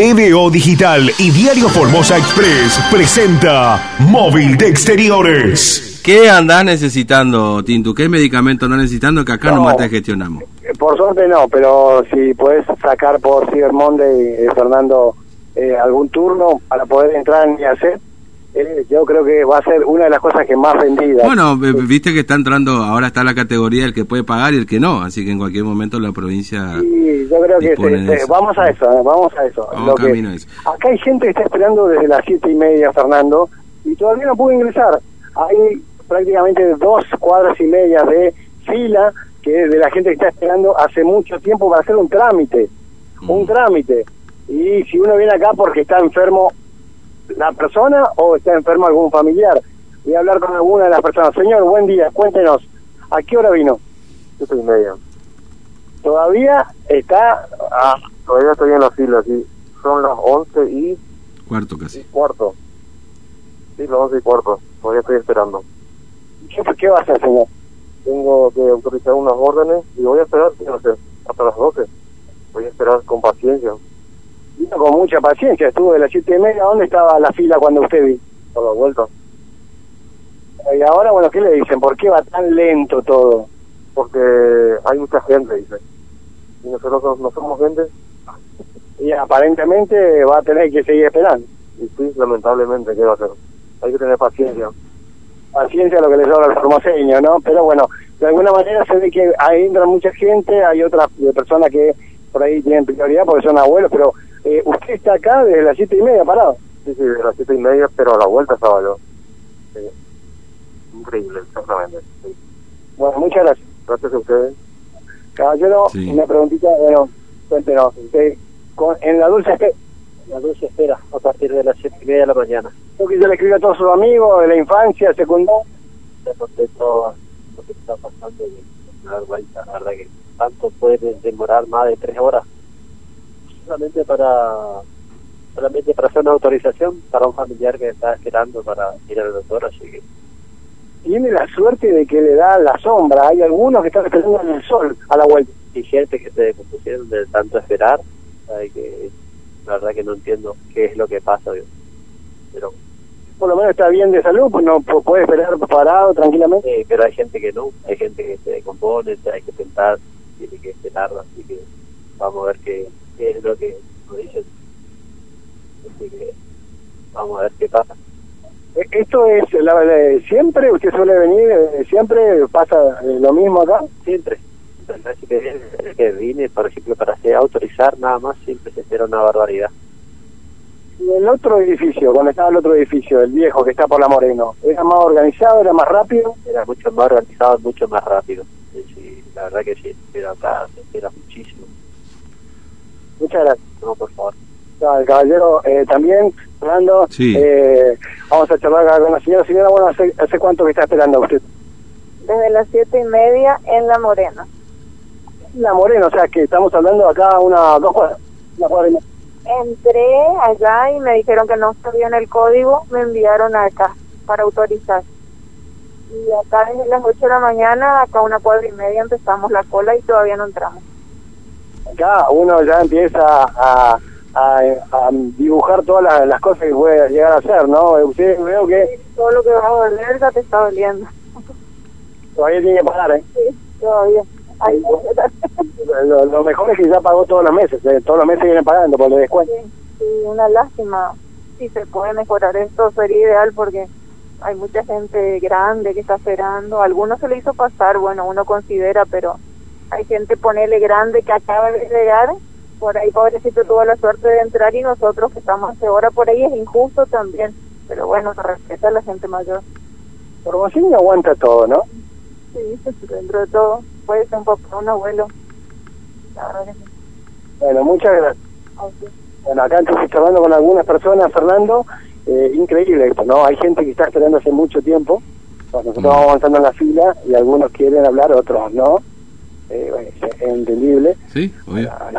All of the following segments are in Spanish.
TVO Digital y Diario Formosa Express presenta Móvil de Exteriores. ¿Qué andás necesitando, Tintu? ¿Qué medicamento andás necesitando que acá no, nomás te gestionamos? Por suerte no, pero si puedes sacar por Cyber Monday, eh, Fernando, eh, algún turno para poder entrar en mi hacer, eh, yo creo que va a ser una de las cosas que más vendidas. Bueno, v- viste que está entrando, ahora está la categoría el que puede pagar y el que no, así que en cualquier momento la provincia... Sí, yo creo que vamos a eso, eh, vamos a eso. Vamos Lo que- camino a eso. acá hay gente que está esperando desde las siete y media, Fernando, y todavía no pudo ingresar. Hay prácticamente dos cuadras y media de fila que de la gente que está esperando hace mucho tiempo para hacer un trámite, un Mm. trámite. Y si uno viene acá porque está enfermo la persona o está enfermo algún familiar, voy a hablar con alguna de las personas. Señor, buen día, cuéntenos, ¿a qué hora vino? Siete y media. Todavía está ah, Todavía estoy en la fila, sí. Son las once y Cuarto casi. cuarto. Sí, las once y cuarto. Todavía estoy esperando. ¿Qué, qué va a hacer, señor? Tengo que autorizar unas órdenes y voy a esperar, no sé, hasta las doce. Voy a esperar con paciencia. Vino con mucha paciencia, estuvo de las siete y media. ¿Dónde estaba la fila cuando usted vino? A la vuelta. Y ahora, bueno, ¿qué le dicen? ¿Por qué va tan lento todo? Porque hay mucha gente, dice. Y nosotros no, somos gente. Y aparentemente va a tener que seguir esperando. Y sí, lamentablemente, ¿qué va a hacer? Hay que tener paciencia. Paciencia lo que le sobra al formoseño, ¿no? Pero bueno, de alguna manera se ve que ahí entra mucha gente, hay otras eh, personas que por ahí tienen prioridad porque son abuelos, pero eh, usted está acá desde las siete y media parado. Sí, sí, de las siete y media, pero a la vuelta estaba yo. Sí. Increíble, exactamente. Sí. Bueno, muchas gracias. Gracias a ustedes. Caballero, Sí. una preguntita, bueno, cuéntenos, usted, con, en la dulce espera, La dulce espera a partir de las siete y media de la mañana. que yo le escribo a todos sus amigos de la infancia, secundaria, Ya conté todo lo que está pasando y la verdad que tanto puede demorar más de tres horas solamente para solamente para hacer una autorización para un familiar que está esperando para ir al doctor así que tiene la suerte de que le da la sombra. Hay algunos que están esperando en el sol a la vuelta. y gente que se compusieron de tanto esperar que la verdad que no entiendo qué es lo que pasa digo. pero Por lo menos está bien de salud, pues no pu- puede esperar parado tranquilamente. eh, pero hay gente que no hay gente que se descompone hay que pensar tiene que esperar así que vamos a ver qué, qué es lo que dicen así que vamos a ver qué pasa Eh, Esto es la, la- siempre, usted suele venir, eh, siempre pasa eh, lo mismo acá. siempre Así que, que vine por ejemplo para hacer autorizar nada más siempre se espera una barbaridad Y el otro edificio, cuando estaba el otro edificio, el viejo que está por la Moreno, ¿era más organizado, era más rápido? era mucho más organizado, mucho más rápido. Sí, la verdad que sí, pero acá se espera muchísimo. Muchas gracias. No, por favor. El caballero eh, también, Fernando, Sí. eh, vamos a charlar acá con la señora. Señora, bueno, ¿hace, hace cuánto que está esperando usted? desde las siete y media en La Morena. La Moreno, o sea que estamos hablando acá una, dos cuadras, una cuadra y media. Entré allá y me dijeron que no sabían el código, me enviaron acá para autorizar. Y acá desde las 8 de la mañana, acá una cuadra y media empezamos la cola y todavía no entramos. Acá uno ya empieza a, a, a dibujar todas las, las cosas que puede llegar a hacer, ¿no? Usted veo que Todo lo que va a doler ya te está doliendo. todavía tiene que pagar, ¿eh? Sí, todavía. Ay, Lo, lo mejor es que ya pagó todos los meses, ¿eh? todos los meses vienen pagando por el descuento. sí, sí, una lástima. Si se puede mejorar esto sería ideal porque hay mucha gente grande que está esperando. Algunos se le hizo pasar, bueno, uno considera, pero hay gente, ponele grande, que acaba de llegar. Por ahí, pobrecito, tuvo la suerte de entrar y nosotros que estamos hace hora por ahí es injusto también. Pero bueno, se respeta a la gente mayor. Formoseño aguanta todo, ¿no? Sí, dentro de todo, puede ser un papá, un abuelo. La verdad que sí. Bueno, muchas gracias. Bueno, acá entonces hablando con algunas personas, Fernando, eh, increíble esto, ¿no? Hay gente que está esperando hace mucho tiempo, nosotros vamos avanzando en la fila y algunos quieren hablar, otros no, eh, bueno, es entendible. ¿Sí? Obvio. A ver,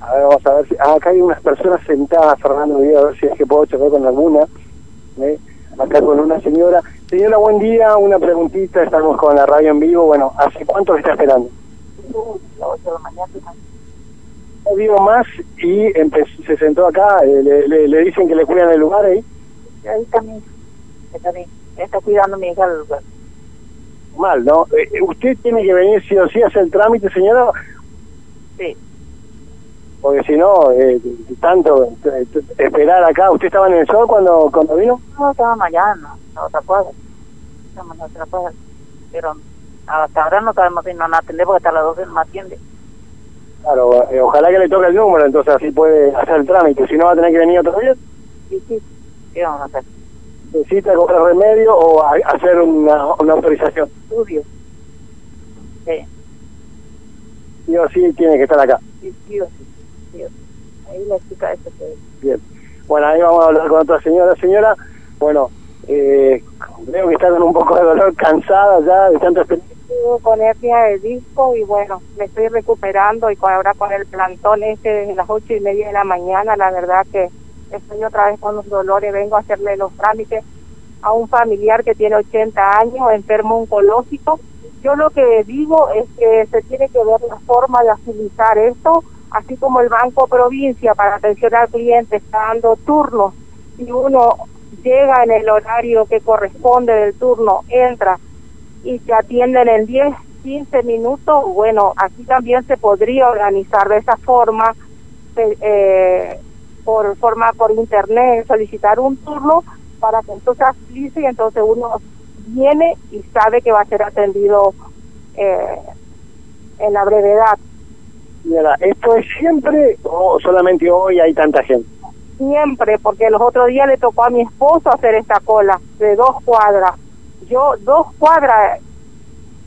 a ver, vamos a ver si... Ah, acá hay unas personas sentadas, Fernando, voy a ver si es que puedo charlar con alguna. ¿eh? Acá con una señora. Señora, buen día, una preguntita, estamos con la radio en vivo. Bueno, ¿hace cuánto está esperando? Las 8 de la mañana. no dio más y se sentó acá, eh, le, le- le dicen que le cuidan el lugar ahí. Ahí. Está, mi- está cuidando mi hija el lugar. Mal, ¿no? Eh, usted tiene que venir sí o sí a hacer el trámite, señora, Sí. porque si no, eh, tanto eh, esperar acá. ¿Usted estaba en el sol cuando, cuando vino? No, estaba mañana, la otra cuadra. Estamos en otra cuadra. Pero hasta ahora no sabemos si no nos atende porque hasta las 12 no me atiende. Claro, eh, ojalá que le toque el número, entonces así puede hacer el trámite. Si no, va a tener que venir otro día. Sí, sí. ¿Qué vamos a hacer? Necesita comprar remedio o a- hacer una, una autorización. Estudio. Sí, Sí o sí tiene que estar acá. sí, sí, o sí, sí, o sí. Ahí la chica que... Bien. Bueno, ahí vamos a hablar con otra señora. Señora, bueno, eh, veo que está con un poco de dolor, cansada ya de tanto experiencia. Estuve con hernia de disco y bueno, me estoy recuperando y ahora con el plantón este desde las ocho y media de la mañana, la verdad que estoy otra vez con los dolores, vengo a hacerle los trámites a un familiar que tiene 80 años, enfermo oncológico. Yo lo que digo es que se tiene que ver la forma de agilizar esto, así como el Banco Provincia para atención al cliente está dando turnos y uno llega en el horario que corresponde del turno, entra y te atienden en 10, 15 minutos, bueno, aquí también se podría organizar de esa forma, eh, eh, por forma por internet, solicitar un turno para que entonces agilice y entonces uno viene y sabe que va a ser atendido eh, en la brevedad. Señora, ¿esto es siempre o solamente hoy hay tanta gente? Siempre, porque los otros días le tocó a mi esposo hacer esta cola de dos cuadras. Yo, dos cuadras,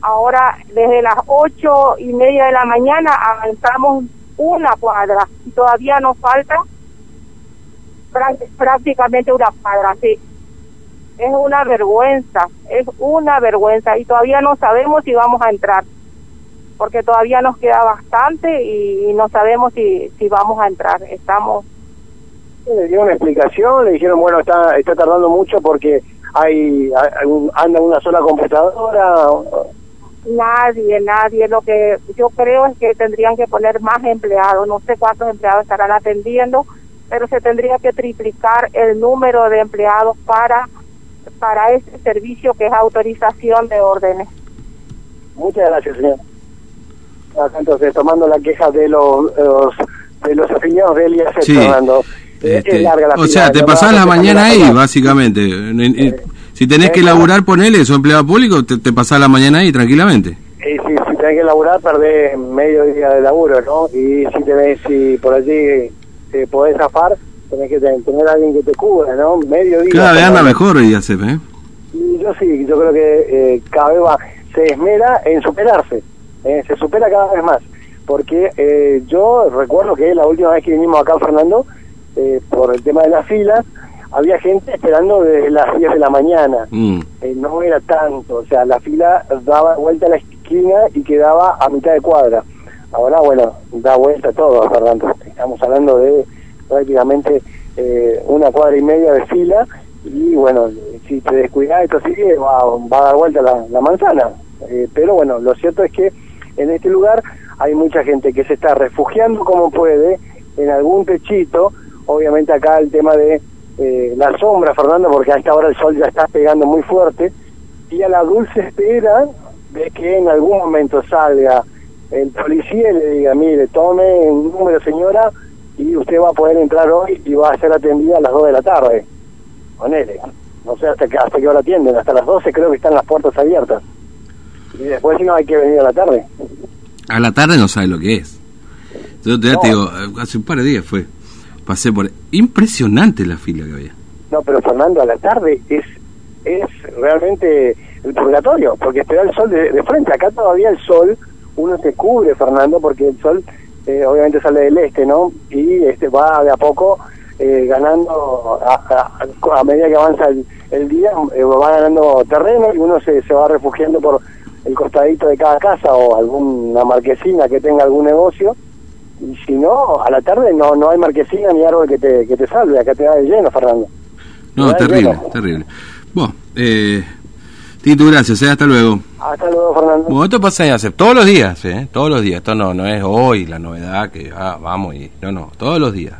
ahora desde las ocho y media de la mañana avanzamos una cuadra y todavía nos falta prácticamente una cuadra, sí. Es una vergüenza, es una vergüenza y todavía no sabemos si vamos a entrar, porque todavía nos queda bastante y, y no sabemos si, si vamos a entrar. Estamos Le dieron una explicación, le dijeron, bueno, está está tardando mucho porque hay, hay un- anda una sola computadora. Nadie, nadie. Lo que yo creo es que tendrían que poner más empleados. No sé cuántos empleados estarán atendiendo, pero se tendría que triplicar el número de empleados para para este servicio que es autorización de órdenes. Muchas gracias, señor. Entonces, tomando la queja de los, de los afiliados de Elías Sí. Fernando. Eh, Este, es larga la o sea, te pasás la mañana ahí, la- básicamente. En- en- Si tenés que Eh, laburar, ponele, sos empleado público, te, te pasás la mañana ahí tranquilamente. Y si, si tenés que laburar, perdés medio día de laburo, ¿no? Y si tenés, si por allí te podés zafar, tenés que ten- tener a alguien que te cubra, ¿no? Medio día. Cada vez anda mejor hoy hace, ¿eh? Yo sí, yo creo que eh, cada vez va, se esmera en superarse, eh, se supera cada vez más. Porque eh, yo recuerdo que la última vez que vinimos acá, Fernando, eh, por el tema de las filas, había gente esperando desde las 10 de la mañana. Mm. Eh, no era tanto, o sea, la fila daba vuelta a la esquina y quedaba a mitad de cuadra. Ahora, bueno, da vuelta todo, Fernando. Estamos hablando de prácticamente eh, una cuadra y media de fila y, bueno, si te descuidas, esto sigue, va, va a dar vuelta la, manzana. Eh, pero, bueno, lo cierto es que en este lugar hay mucha gente que se está refugiando como puede en algún techito. Obviamente acá el tema de eh, la sombra, Fernando, porque a esta hora el sol ya está pegando muy fuerte, y a la dulce espera de que en algún momento salga el policía y le diga, mire, tome un número señora y usted va a poder entrar hoy y va a ser atendida a las 2 de la tarde. Ponele. No sé hasta, qué hasta qué hora atienden, hasta las 12 creo que están las puertas abiertas. Y después si no hay que venir a la tarde. A la tarde no sabes lo que es. Yo te, No. te digo, hace un par de días fue. Pasé por. Impresionante la fila que había. No, pero Fernando, a la tarde es es realmente el purgatorio, porque te da el sol de, de frente. Acá todavía el sol, uno se cubre, Fernando, porque el sol eh, obviamente sale del este, ¿no? Y este va de a poco eh, ganando, a, a- a medida que avanza el, el día, eh, va ganando terreno y uno se, se va refugiando por el costadito de cada casa o alguna marquesina que tenga algún negocio. Y si no, a la tarde no no hay marquesina ni árbol que te, que te salve, acá te da de lleno, Fernando. No, terrible, terrible. Bueno, eh, Tito, gracias, eh, hasta luego. Hasta luego, Fernando. Bueno, esto pasa en hace todos los días, ¿eh? todos los días. Esto no, no es hoy la novedad que ah, vamos y no, no, todos los días.